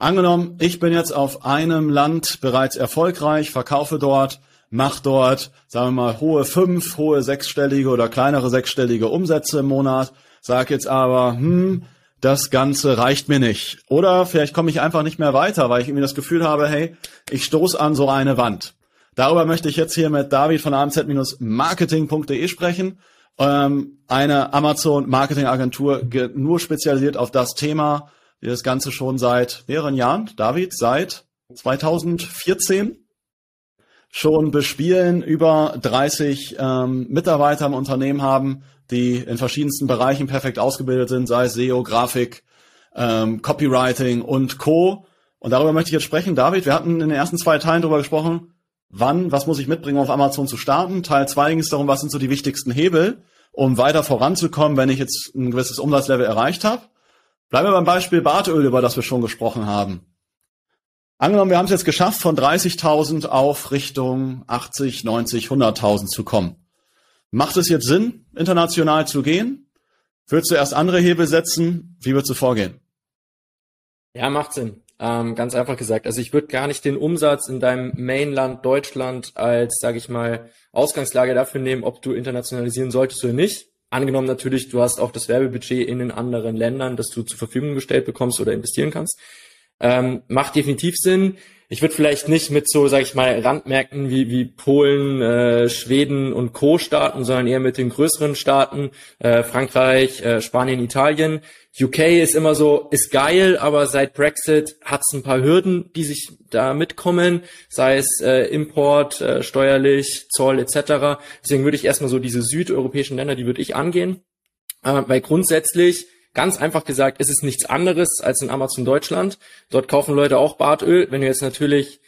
Angenommen, ich bin jetzt auf einem Land bereits erfolgreich, verkaufe dort macht dort, sagen wir mal, hohe fünf, hohe sechsstellige oder kleinere sechsstellige Umsätze im Monat, sag jetzt aber, hm, das Ganze reicht mir nicht. Oder vielleicht komme ich einfach nicht mehr weiter, weil ich irgendwie das Gefühl habe, hey, ich stoß an so eine Wand. Darüber möchte ich jetzt hier mit David von amz-marketing.de sprechen. Ähm, eine Amazon-Marketing-Agentur nur spezialisiert auf das Thema, die das Ganze schon seit mehreren Jahren, David, seit 2014 schon bespielen, über 30 ähm, Mitarbeiter im Unternehmen haben, die in verschiedensten Bereichen perfekt ausgebildet sind, sei es SEO, Grafik, ähm, Copywriting und Co. Und darüber möchte ich jetzt sprechen. David, wir hatten in den ersten zwei Teilen darüber gesprochen, wann, was muss ich mitbringen, um auf Amazon zu starten. Teil zwei ging es darum, was sind so die wichtigsten Hebel, um weiter voranzukommen, wenn ich jetzt ein gewisses Umsatzlevel erreicht habe. Bleiben wir beim Beispiel Bartöl, über das wir schon gesprochen haben. Angenommen, wir haben es jetzt geschafft, von 30.000 auf Richtung 80, 90, 100.000 zu kommen. Macht es jetzt Sinn, international zu gehen? Würdest du erst andere Hebel setzen? Wie würdest du vorgehen? Ja, macht Sinn. Ähm, ganz einfach gesagt. Also ich würde gar nicht den Umsatz in deinem Mainland Deutschland als, sage ich mal, Ausgangslage dafür nehmen, ob du internationalisieren solltest oder nicht. Angenommen natürlich, du hast auch das Werbebudget in den anderen Ländern, das du zur Verfügung gestellt bekommst oder investieren kannst. Ähm, macht definitiv Sinn. Ich würde vielleicht nicht mit so, sag ich mal, Randmärkten wie, wie Polen, äh, Schweden und Co. starten, sondern eher mit den größeren Staaten, äh, Frankreich, äh, Spanien, Italien. UK ist immer so, ist geil, aber seit Brexit hat es ein paar Hürden, die sich da mitkommen, sei es äh, Import, äh, steuerlich, Zoll etc. Deswegen würde ich erstmal so diese südeuropäischen Länder, die würde ich angehen, äh, weil grundsätzlich Ganz einfach gesagt, ist es nichts anderes als in Amazon Deutschland. Dort kaufen Leute auch Bartöl. Wenn du jetzt natürlich,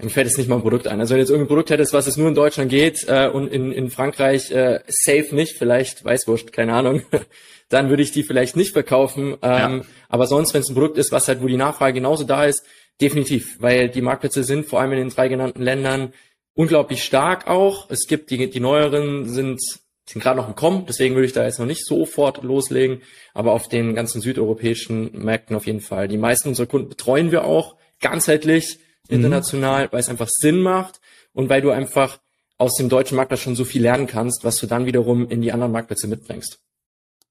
mir fällt jetzt nicht mal ein Produkt ein. Also wenn du jetzt irgendein Produkt hättest, was es nur in Deutschland geht äh, und in, in Frankreich äh, safe nicht, vielleicht Weißwurst, keine Ahnung, dann würde ich die vielleicht nicht verkaufen. Ähm, ja. Aber sonst, wenn es ein Produkt ist, was halt, wo die Nachfrage genauso da ist, definitiv, weil die Marktplätze sind vor allem in den drei genannten Ländern unglaublich stark auch. Es gibt die, die neueren sind sind gerade noch im Kommen, deswegen würde ich da jetzt noch nicht sofort loslegen, aber auf den ganzen südeuropäischen Märkten auf jeden Fall. Die meisten unserer Kunden betreuen wir auch ganzheitlich, mhm. international, mhm. weil es einfach Sinn macht und weil du einfach aus dem deutschen Marktplatz schon so viel lernen kannst, was du dann wiederum in die anderen Marktplätze mitbringst.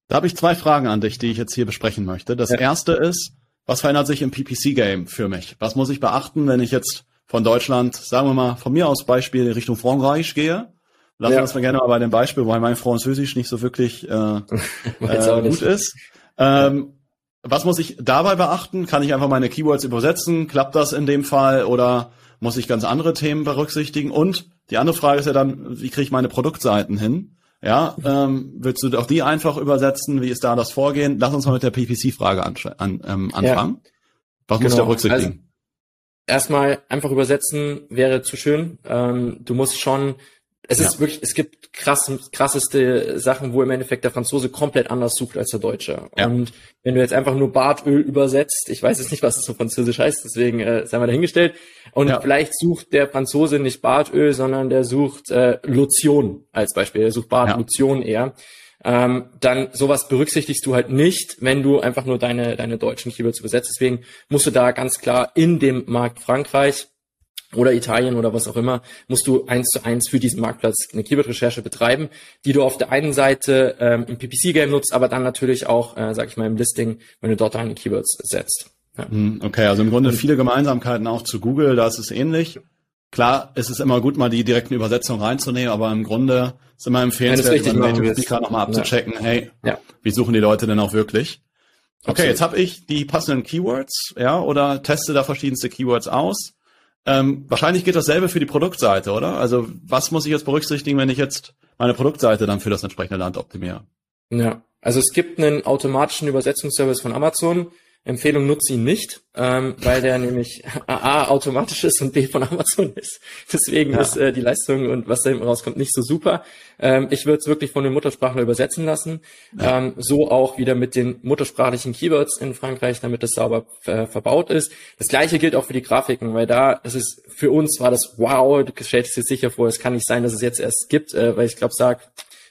Da habe ich zwei Fragen an dich, die ich jetzt hier besprechen möchte. Das ja. erste ist, was verändert sich im PPC-Game für mich? Was muss ich beachten, wenn ich jetzt von Deutschland, sagen wir mal, von mir aus Beispiel Richtung Frankreich gehe Lassen wir ja. uns mal gerne mal bei dem Beispiel, weil mein Französisch nicht so wirklich äh, äh, gut ist. Ähm, was muss ich dabei beachten? Kann ich einfach meine Keywords übersetzen? Klappt das in dem Fall oder muss ich ganz andere Themen berücksichtigen? Und die andere Frage ist ja dann, wie kriege ich meine Produktseiten hin? Ja, ähm, willst du auch die einfach übersetzen? Wie ist da das Vorgehen? Lass uns mal mit der PPC-Frage an, an, ähm, anfangen. Ja. Was genau. muss der berücksichtigen? Also, erstmal einfach übersetzen wäre zu schön. Ähm, du musst schon es ja. ist wirklich, es gibt krass, krasseste Sachen, wo im Endeffekt der Franzose komplett anders sucht als der Deutsche. Ja. Und wenn du jetzt einfach nur Bartöl übersetzt, ich weiß jetzt nicht, was das so französisch heißt, deswegen äh, sei mal dahingestellt. Und ja. vielleicht sucht der Franzose nicht Bartöl, sondern der sucht äh, Lotion als Beispiel. Der sucht Bartlotion eher. Ähm, dann sowas berücksichtigst du halt nicht, wenn du einfach nur deine, deine deutschen Keywords übersetzt. Deswegen musst du da ganz klar in dem Markt Frankreich oder Italien oder was auch immer, musst du eins zu eins für diesen Marktplatz eine Keyword-Recherche betreiben, die du auf der einen Seite ähm, im PPC-Game nutzt, aber dann natürlich auch, äh, sag ich mal, im Listing, wenn du dort deine Keywords setzt. Ja. Hm, okay, also im Grunde viele Gemeinsamkeiten auch zu Google, da ist es ähnlich. Klar, ist es immer gut, mal die direkten Übersetzungen reinzunehmen, aber im Grunde ist immer empfehlenswert, den Native Speaker nochmal abzuchecken, ja. hey, ja. wie suchen die Leute denn auch wirklich? Okay, Absolut. jetzt habe ich die passenden Keywords, ja, oder teste da verschiedenste Keywords aus ähm, wahrscheinlich geht dasselbe für die Produktseite, oder? Also was muss ich jetzt berücksichtigen, wenn ich jetzt meine Produktseite dann für das entsprechende Land optimiere? Ja, also es gibt einen automatischen Übersetzungsservice von Amazon. Empfehlung nutze ihn nicht, ähm, weil der nämlich A automatisch ist und B von Amazon ist. Deswegen ja. ist äh, die Leistung und was da hinten rauskommt nicht so super. Ähm, ich würde es wirklich von den Muttersprachler übersetzen lassen. Ja. Ähm, so auch wieder mit den muttersprachlichen Keywords in Frankreich, damit das sauber äh, verbaut ist. Das gleiche gilt auch für die Grafiken, weil da, das ist für uns war das wow, du stellst dir sicher vor, es kann nicht sein, dass es jetzt erst gibt, äh, weil ich glaube, sag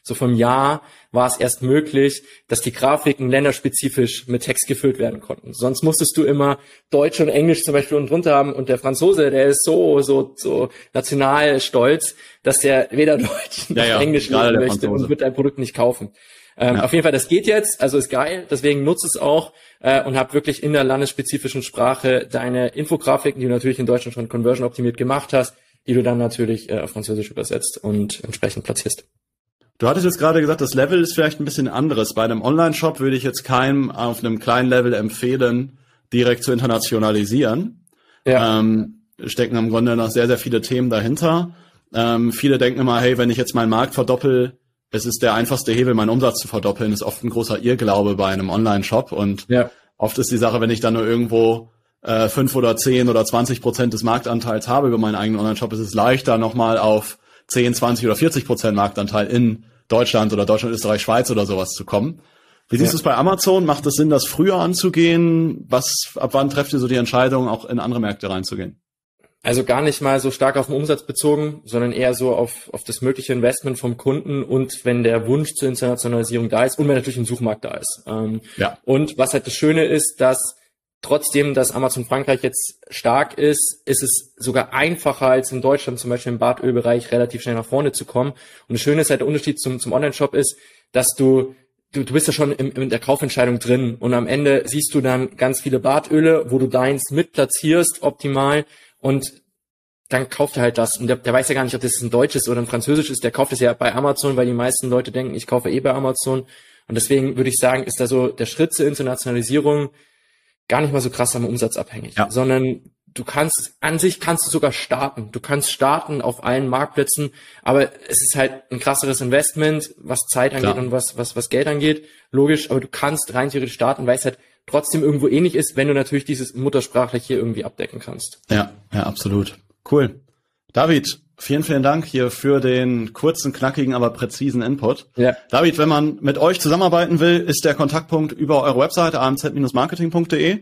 so vom Jahr war es erst möglich, dass die Grafiken länderspezifisch mit Text gefüllt werden konnten. Sonst musstest du immer Deutsch und Englisch zum Beispiel unten drunter haben und der Franzose, der ist so, so, so national stolz, dass der weder Deutsch noch ja, ja, Englisch lernen möchte und wird dein Produkt nicht kaufen. Ähm, ja. Auf jeden Fall, das geht jetzt, also ist geil, deswegen nutze es auch äh, und hab wirklich in der landesspezifischen Sprache deine Infografiken, die du natürlich in Deutschland schon conversion optimiert gemacht hast, die du dann natürlich äh, auf Französisch übersetzt und entsprechend platzierst. Du hattest jetzt gerade gesagt, das Level ist vielleicht ein bisschen anderes. Bei einem Online-Shop würde ich jetzt keinem auf einem kleinen Level empfehlen, direkt zu internationalisieren. Ja. Ähm, stecken im Grunde noch sehr, sehr viele Themen dahinter. Ähm, viele denken immer, hey, wenn ich jetzt meinen Markt verdoppel, es ist der einfachste Hebel, meinen Umsatz zu verdoppeln, ist oft ein großer Irrglaube bei einem Online-Shop. Und ja. oft ist die Sache, wenn ich dann nur irgendwo äh, fünf oder zehn oder zwanzig Prozent des Marktanteils habe über meinen eigenen Online-Shop, ist es leichter, nochmal auf 10, 20 oder 40 Prozent Marktanteil in Deutschland oder Deutschland, Österreich, Schweiz oder sowas zu kommen. Wie siehst ja. du es bei Amazon? Macht es Sinn, das früher anzugehen? Was, ab wann trefft ihr so die Entscheidung, auch in andere Märkte reinzugehen? Also gar nicht mal so stark auf den Umsatz bezogen, sondern eher so auf, auf das mögliche Investment vom Kunden und wenn der Wunsch zur Internationalisierung da ist und wenn natürlich ein Suchmarkt da ist. Ähm, ja. Und was halt das Schöne ist, dass trotzdem, dass Amazon Frankreich jetzt stark ist, ist es sogar einfacher als in Deutschland zum Beispiel im Badölbereich relativ schnell nach vorne zu kommen. Und das Schöne ist halt, der Unterschied zum, zum Online-Shop ist, dass du, du, du bist ja schon im, in der Kaufentscheidung drin und am Ende siehst du dann ganz viele Badöle, wo du deins mitplatzierst optimal und dann kauft er halt das. Und der, der weiß ja gar nicht, ob das ein deutsches oder ein französisches. Der kauft es ja bei Amazon, weil die meisten Leute denken, ich kaufe eh bei Amazon. Und deswegen würde ich sagen, ist da so der Schritt zur Internationalisierung gar nicht mal so krass am Umsatz abhängig, ja. sondern du kannst, an sich kannst du sogar starten. Du kannst starten auf allen Marktplätzen, aber es ist halt ein krasseres Investment, was Zeit angeht Klar. und was, was, was Geld angeht. Logisch, aber du kannst rein theoretisch starten, weil es halt trotzdem irgendwo ähnlich ist, wenn du natürlich dieses muttersprachlich hier irgendwie abdecken kannst. Ja, ja, absolut. Cool. David, vielen, vielen Dank hier für den kurzen, knackigen, aber präzisen Input. Ja. David, wenn man mit euch zusammenarbeiten will, ist der Kontaktpunkt über eure Webseite amz-marketing.de.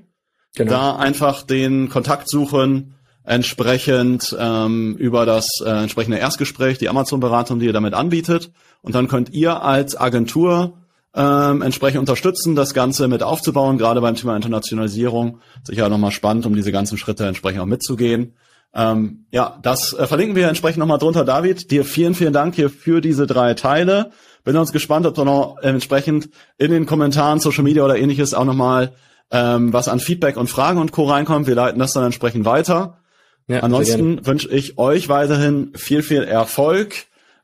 Genau. Da einfach den Kontakt suchen, entsprechend ähm, über das äh, entsprechende Erstgespräch, die Amazon-Beratung, die ihr damit anbietet. Und dann könnt ihr als Agentur ähm, entsprechend unterstützen, das Ganze mit aufzubauen, gerade beim Thema Internationalisierung. Sicher nochmal spannend, um diese ganzen Schritte entsprechend auch mitzugehen. Ähm, ja, das äh, verlinken wir entsprechend nochmal drunter, David. Dir vielen, vielen Dank hier für diese drei Teile. Bin uns gespannt, ob du noch entsprechend in den Kommentaren, Social Media oder ähnliches auch nochmal ähm, was an Feedback und Fragen und Co. reinkommt. Wir leiten das dann entsprechend weiter. Ja, Ansonsten wünsche ich euch weiterhin viel, viel Erfolg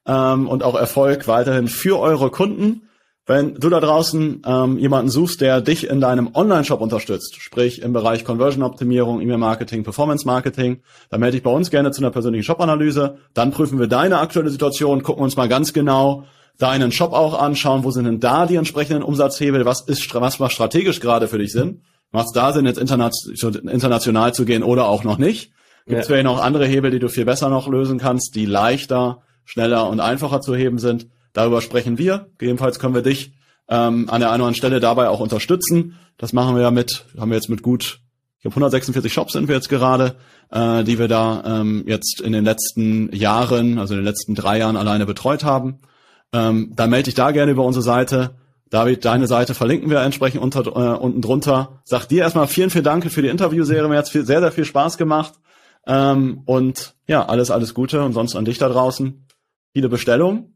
ähm, und auch Erfolg weiterhin für eure Kunden. Wenn du da draußen ähm, jemanden suchst, der dich in deinem Online-Shop unterstützt, sprich im Bereich Conversion-Optimierung, E-Mail-Marketing, Performance-Marketing, dann melde dich bei uns gerne zu einer persönlichen Shop-Analyse. Dann prüfen wir deine aktuelle Situation, gucken uns mal ganz genau deinen Shop auch anschauen, wo sind denn da die entsprechenden Umsatzhebel, was ist, was macht strategisch gerade für dich Sinn? Macht es da Sinn, jetzt international zu gehen oder auch noch nicht? Gibt es ja. vielleicht noch andere Hebel, die du viel besser noch lösen kannst, die leichter, schneller und einfacher zu heben sind? Darüber sprechen wir. Gegebenenfalls können wir dich ähm, an der einen oder anderen Stelle dabei auch unterstützen. Das machen wir ja mit, haben wir jetzt mit gut, ich glaube 146 Shops sind wir jetzt gerade, äh, die wir da ähm, jetzt in den letzten Jahren, also in den letzten drei Jahren alleine betreut haben. Ähm, dann melde dich da gerne über unsere Seite. David, deine Seite verlinken wir entsprechend unter, äh, unten drunter. Sag dir erstmal vielen, vielen Dank für die Interviewserie. Mir hat viel, sehr, sehr viel Spaß gemacht. Ähm, und ja, alles, alles Gute und sonst an dich da draußen. Viele Bestellungen